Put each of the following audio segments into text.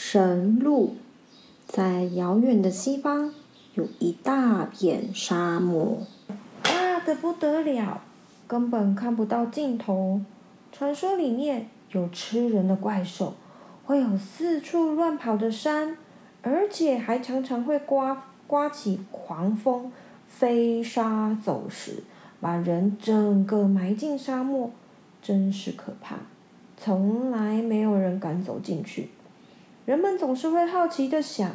神鹿。在遥远的西方，有一大片沙漠，大得不得了，根本看不到尽头。传说里面有吃人的怪兽，会有四处乱跑的山，而且还常常会刮刮起狂风，飞沙走石，把人整个埋进沙漠，真是可怕。从来没有人敢走进去，人们总是会好奇的想，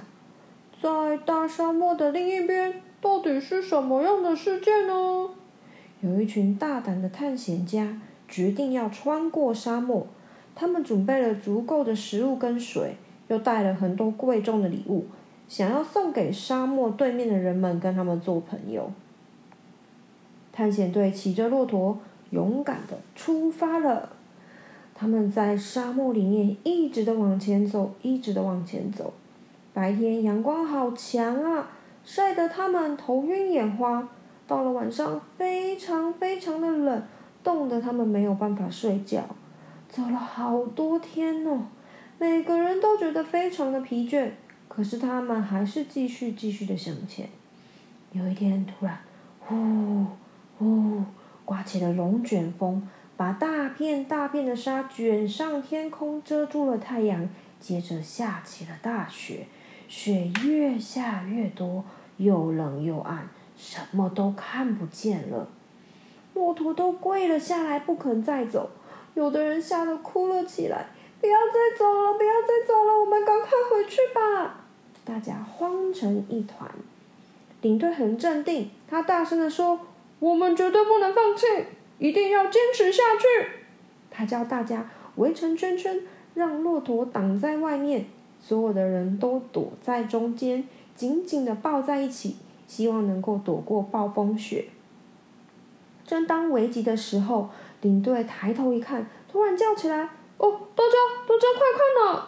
在大沙漠的另一边，到底是什么样的世界呢？有一群大胆的探险家决定要穿过沙漠，他们准备了足够的食物跟水，又带了很多贵重的礼物，想要送给沙漠对面的人们，跟他们做朋友。探险队骑着骆驼，勇敢的出发了。他们在沙漠里面一直的往前走，一直的往前走。白天阳光好强啊，晒得他们头晕眼花。到了晚上，非常非常的冷，冻得他们没有办法睡觉。走了好多天哦，每个人都觉得非常的疲倦，可是他们还是继续继续的向前。有一天，突然，呼呼，刮起了龙卷风。把大片大片的沙卷上天空，遮住了太阳。接着下起了大雪，雪越下越多，又冷又暗，什么都看不见了。骆驼都跪了下来，不肯再走。有的人吓得哭了起来：“不要再走了，不要再走了，我们赶快回去吧！”大家慌成一团。领队很镇定，他大声地说：“我们绝对不能放弃。”一定要坚持下去！他叫大家围成圈圈，让骆驼挡在外面，所有的人都躲在中间，紧紧地抱在一起，希望能够躲过暴风雪。正当危急的时候，领队抬头一看，突然叫起来：“哦，大家，大家快看呐！”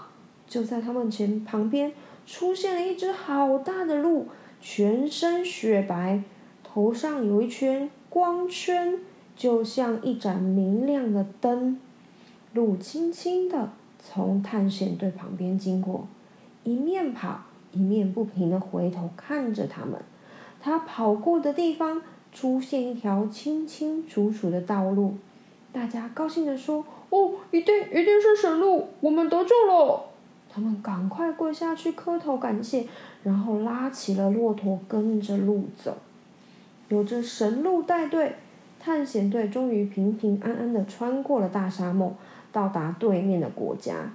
就在他们前旁边出现了一只好大的鹿，全身雪白，头上有一圈光圈。就像一盏明亮的灯，鹿轻轻地从探险队旁边经过，一面跑一面不停地回头看着他们。他跑过的地方出现一条清清楚楚的道路，大家高兴地说：“哦，一定一定是神鹿，我们得救了！”他们赶快跪下去磕头感谢，然后拉起了骆驼，跟着鹿走。有着神鹿带队。探险队终于平平安安的穿过了大沙漠，到达对面的国家。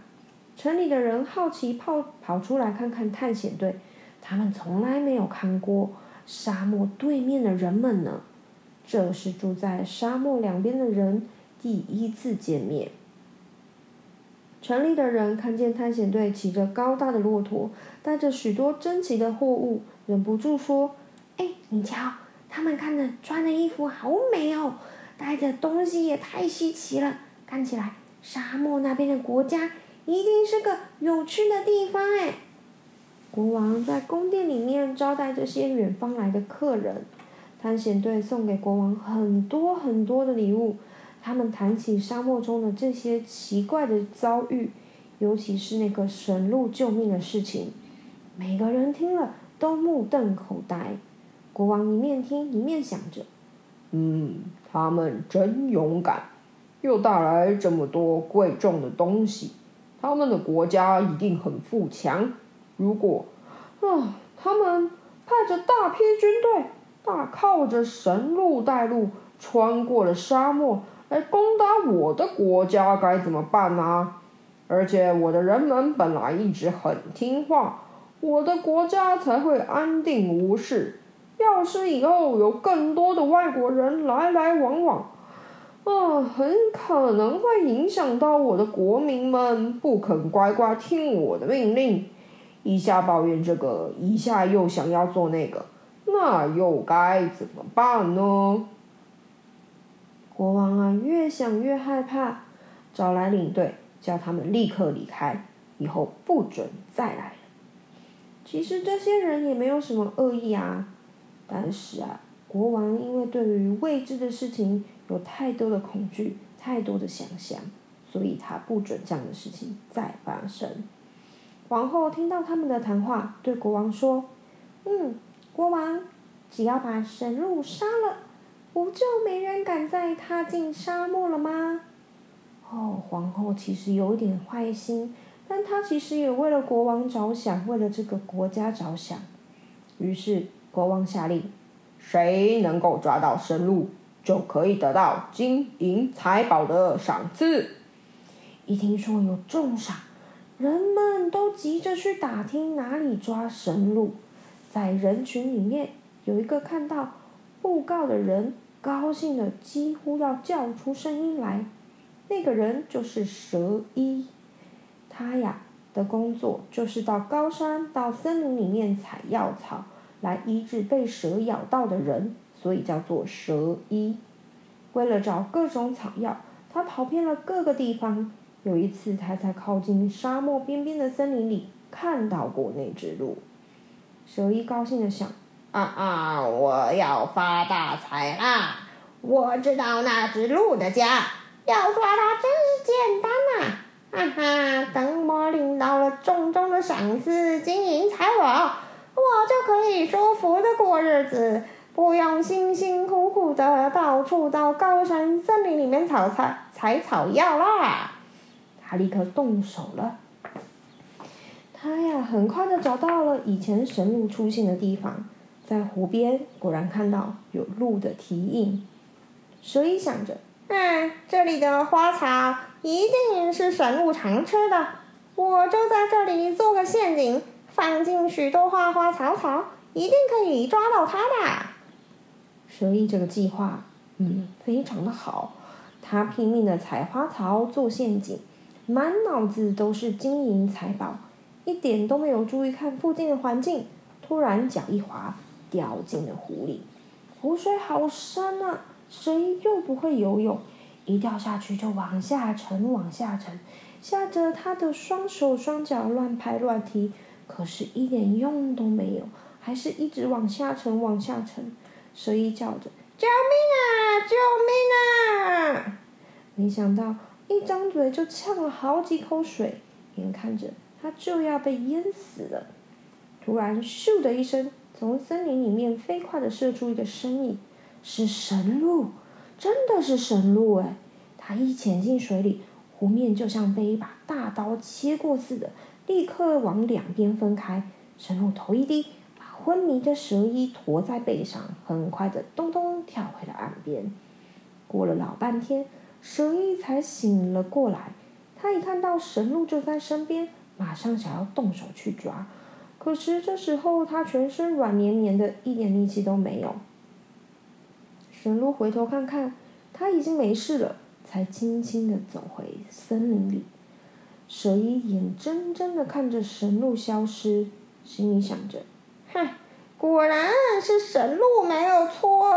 城里的人好奇跑跑出来看看探险队，他们从来没有看过沙漠对面的人们呢。这是住在沙漠两边的人第一次见面。城里的人看见探险队骑着高大的骆驼，带着许多珍奇的货物，忍不住说：“哎，你瞧。”他们看着穿的衣服好美哦，带的东西也太稀奇了。看起来沙漠那边的国家一定是个有趣的地方哎。国王在宫殿里面招待这些远方来的客人，探险队送给国王很多很多的礼物。他们谈起沙漠中的这些奇怪的遭遇，尤其是那个神鹿救命的事情，每个人听了都目瞪口呆。国王一面听一面想着：“嗯，他们真勇敢，又带来这么多贵重的东西。他们的国家一定很富强。如果啊，他们派着大批军队，大靠着神鹿带路，穿过了沙漠来攻打我的国家，该怎么办呢？而且我的人们本来一直很听话，我的国家才会安定无事。”要是以后有更多的外国人来来往往，啊，很可能会影响到我的国民们不肯乖乖听我的命令，一下抱怨这个，一下又想要做那个，那又该怎么办呢？国王啊，越想越害怕，找来领队，叫他们立刻离开，以后不准再来。其实这些人也没有什么恶意啊，但是啊，国王因为对于未知的事情有太多的恐惧，太多的想象，所以他不准这样的事情再发生。皇后听到他们的谈话，对国王说：“嗯，国王，只要把神鹿杀了，不就没人敢再踏进沙漠了吗？”哦，皇后其实有一点坏心，但她其实也为了国王着想，为了这个国家着想。于是国王下令：谁能够抓到神鹿，就可以得到金银财宝的赏赐。一听说有重赏。人们都急着去打听哪里抓神鹿，在人群里面有一个看到布告的人，高兴的几乎要叫出声音来。那个人就是蛇医，他呀的工作就是到高山、到森林里面采药草来医治被蛇咬到的人，所以叫做蛇医。为了找各种草药，他跑遍了各个地方。有一次，他在靠近沙漠边边的森林里看到过那只鹿。蛇医高兴地想：“啊啊，我要发大财啦！我知道那只鹿的家，要抓它真是简单呐、哈、哈，等我领到了重重的赏赐、金银财宝，我就可以舒服的过日子，不用辛辛苦苦的到处到高山森林里面采采采草药啦！”他立刻动手了。他呀，很快的找到了以前神鹿出现的地方，在湖边果然看到有鹿的蹄印。蛇医想着，嗯，这里的花草一定是神鹿常吃的，我就在这里做个陷阱，放进许多花花草草，一定可以抓到它的。蛇医这个计划，嗯，非常的好。他拼命的采花草做陷阱。满脑子都是金银财宝，一点都没有注意看附近的环境。突然脚一滑，掉进了湖里。湖水好深啊，蛇又不会游泳，一掉下去就往下沉，往下沉，吓得他的双手双脚乱拍乱踢，可是一点用都没有，还是一直往下沉，往下沉。蛇医叫着：“救命啊！救命啊！”没想到。一张嘴就呛了好几口水，眼看着他就要被淹死了。突然，咻的一声，从森林里面飞快地射出一个身影，是神鹿，真的是神鹿哎！他一潜进水里，湖面就像被一把大刀切过似的，立刻往两边分开。神鹿头一低，把昏迷的蛇衣驮在背上，很快的咚咚跳回了岸边。过了老半天。蛇医才醒了过来，他一看到神鹿就在身边，马上想要动手去抓，可是这时候他全身软绵绵的，一点力气都没有。神鹿回头看看，他已经没事了，才轻轻的走回森林里。蛇医眼睁睁的看着神鹿消失，心里想着：哼，果然是神鹿没有错，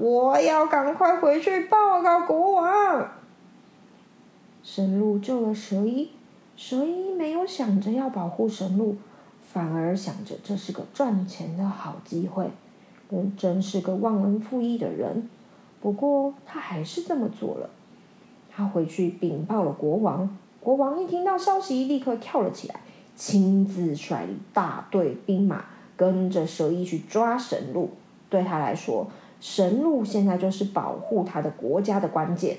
我要赶快回去报告国王。神鹿救了蛇医，蛇医没有想着要保护神鹿，反而想着这是个赚钱的好机会，人真是个忘恩负义的人。不过他还是这么做了，他回去禀报了国王。国王一听到消息，立刻跳了起来，亲自率领大队兵马。跟着蛇医去抓神鹿，对他来说，神鹿现在就是保护他的国家的关键。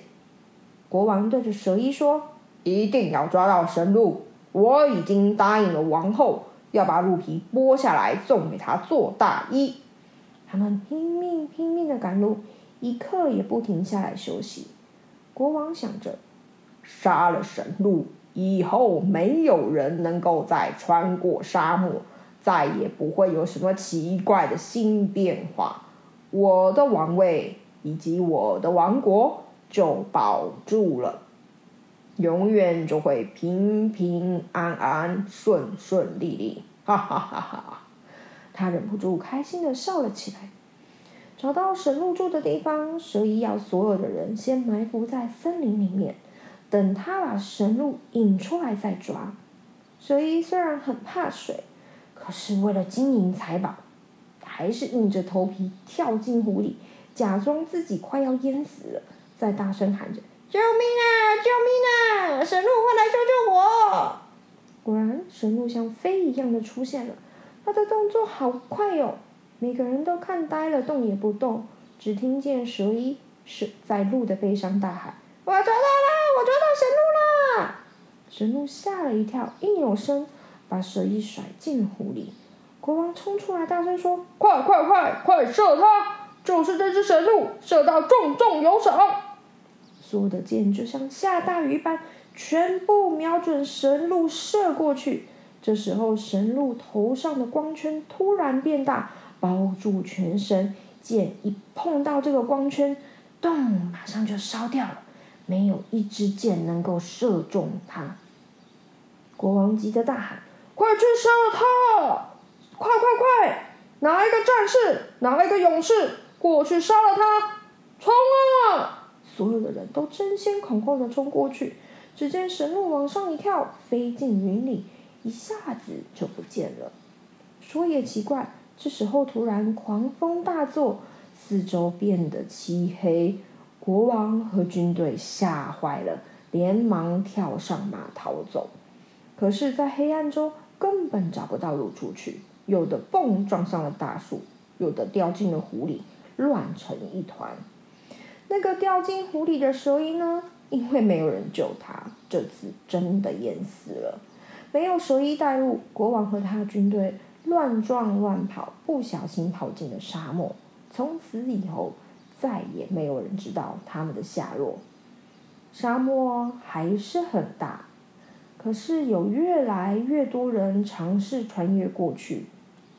国王对着蛇医说：“一定要抓到神鹿，我已经答应了王后，要把鹿皮剥下来送给他做大衣。”他们拼命拼命的赶路，一刻也不停下来休息。国王想着，杀了神鹿以后，没有人能够再穿过沙漠。再也不会有什么奇怪的新变化，我的王位以及我的王国就保住了，永远就会平平安安、顺顺利利。哈哈哈哈！他忍不住开心的笑了起来。找到神鹿住的地方，蛇医要所有的人先埋伏在森林里面，等他把神鹿引出来再抓。蛇医虽然很怕水，可是为了金银财宝，还是硬着头皮跳进湖里，假装自己快要淹死了，再大声喊着：“救命啊！救命啊！神鹿，快来救救我！”果然，神鹿像飞一样的出现了，它的动作好快哟、哦，每个人都看呆了，动也不动。只听见蛇医是在鹿的背上大喊：“我抓到了！我抓到神鹿了！”神鹿吓了一跳，一扭身，把蛇一甩进了湖里。国王冲出来，大声说：“快快快，快射他！就是这只神鹿，射到重重有赏！”所有的箭就像下大雨般，全部瞄准神鹿射过去。这时候，神鹿头上的光圈突然变大，包住全身。箭一碰到这个光圈，咚，马上就烧掉了。没有一支箭能够射中他。国王急得大喊：“快去射他！快快快！哪一个战士，哪一个勇士，过去杀了他！冲啊！”所有的人都争先恐后的冲过去。只见神鹿往上一跳，飞进云里，一下子就不见了。说也奇怪，这时候突然狂风大作，四周变得漆黑。国王和军队吓坏了，连忙跳上马逃走。可是，在黑暗中根本找不到路出去，有的蹦撞上了大树，有的掉进了湖里，乱成一团。那个掉进湖里的蛇医呢？因为没有人救他，这次真的淹死了。没有蛇衣带路，国王和他的军队乱撞乱跑，不小心跑进了沙漠。从此以后，再也没有人知道他们的下落。沙漠还是很大，可是有越来越多人尝试穿越过去。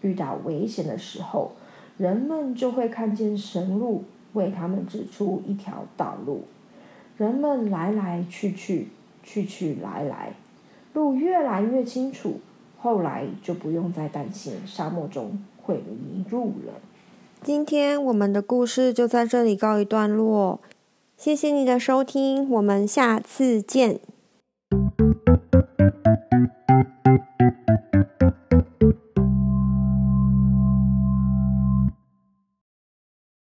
遇到危险的时候，人们就会看见神鹿为他们指出一条道路。人们来来去去，去去来来，路越来越清楚。后来就不用再担心沙漠中会迷路了。今天我们的故事就在这里告一段落，谢谢你的收听，我们下次见。